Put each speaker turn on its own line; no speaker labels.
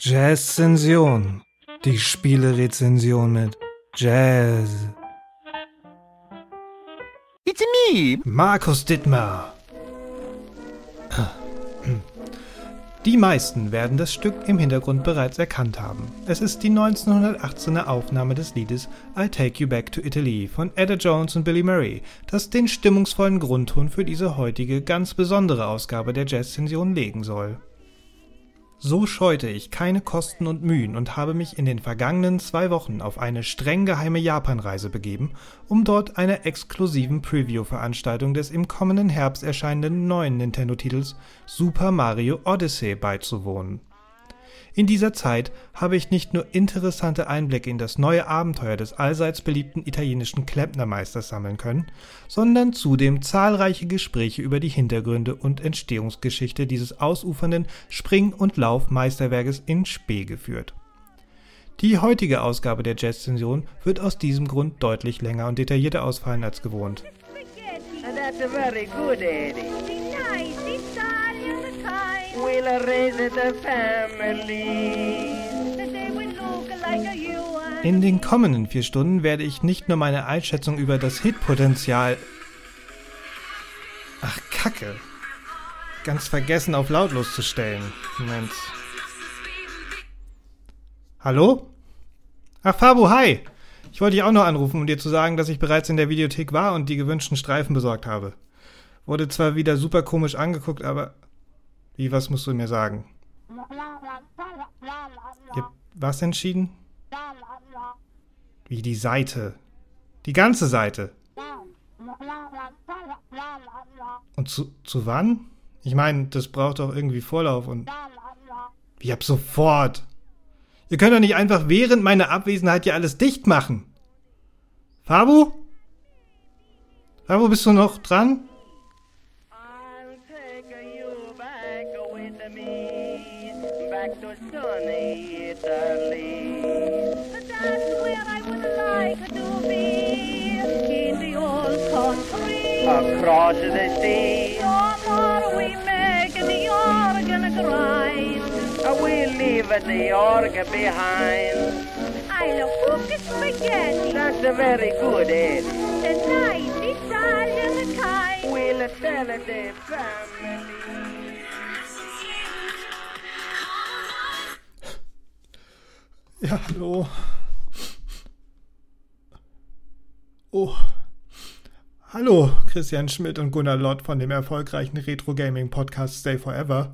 Jazz-Sension. Die Spielerezension mit Jazz.
It's me!
Markus Dittmar. Die meisten werden das Stück im Hintergrund bereits erkannt haben. Es ist die 1918er Aufnahme des Liedes I'll Take You Back to Italy von Ada Jones und Billy Murray, das den stimmungsvollen Grundton für diese heutige ganz besondere Ausgabe der Jazz-Sension legen soll. So scheute ich keine Kosten und Mühen und habe mich in den vergangenen zwei Wochen auf eine streng geheime Japanreise begeben, um dort einer exklusiven Preview-Veranstaltung des im kommenden Herbst erscheinenden neuen Nintendo-Titels Super Mario Odyssey beizuwohnen in dieser Zeit habe ich nicht nur interessante Einblicke in das neue Abenteuer des allseits beliebten italienischen Klempnermeisters sammeln können, sondern zudem zahlreiche Gespräche über die Hintergründe und Entstehungsgeschichte dieses ausufernden Spring- und Laufmeisterwerkes in Spee geführt. Die heutige Ausgabe der Jazz-Zension wird aus diesem Grund deutlich länger und detaillierter ausfallen als gewohnt.
That's very good, Eddie.
Nice Italian kind.
In den kommenden vier Stunden werde ich nicht nur meine Einschätzung über das Hitpotenzial. Ach, Kacke. Ganz vergessen, auf lautlos zu stellen. Moment. Hallo? Ach, Fabu, hi! Ich wollte dich auch noch anrufen, um dir zu sagen, dass ich bereits in der Videothek war und die gewünschten Streifen besorgt habe. Wurde zwar wieder super komisch angeguckt, aber. Wie, was musst du mir sagen? Ihr habt was entschieden? Wie die Seite. Die ganze Seite. Und zu, zu wann? Ich meine, das braucht doch irgendwie Vorlauf und. Wie ab sofort. Ihr könnt doch nicht einfach während meiner Abwesenheit hier alles dicht machen. Fabu? Fabu, bist du noch dran?
Back with me. Back to sunny Italy.
that's where I would like to be. In the old country.
Across the sea.
No more we make the organ grind.
Uh, we leave the org behind.
I love cooked spaghetti.
That's a very good, Eddie.
The nice Italian kind.
We'll tell the family.
Ja, hallo. Oh. Hallo, Christian Schmidt und Gunnar Lott von dem erfolgreichen Retro Gaming Podcast Stay Forever.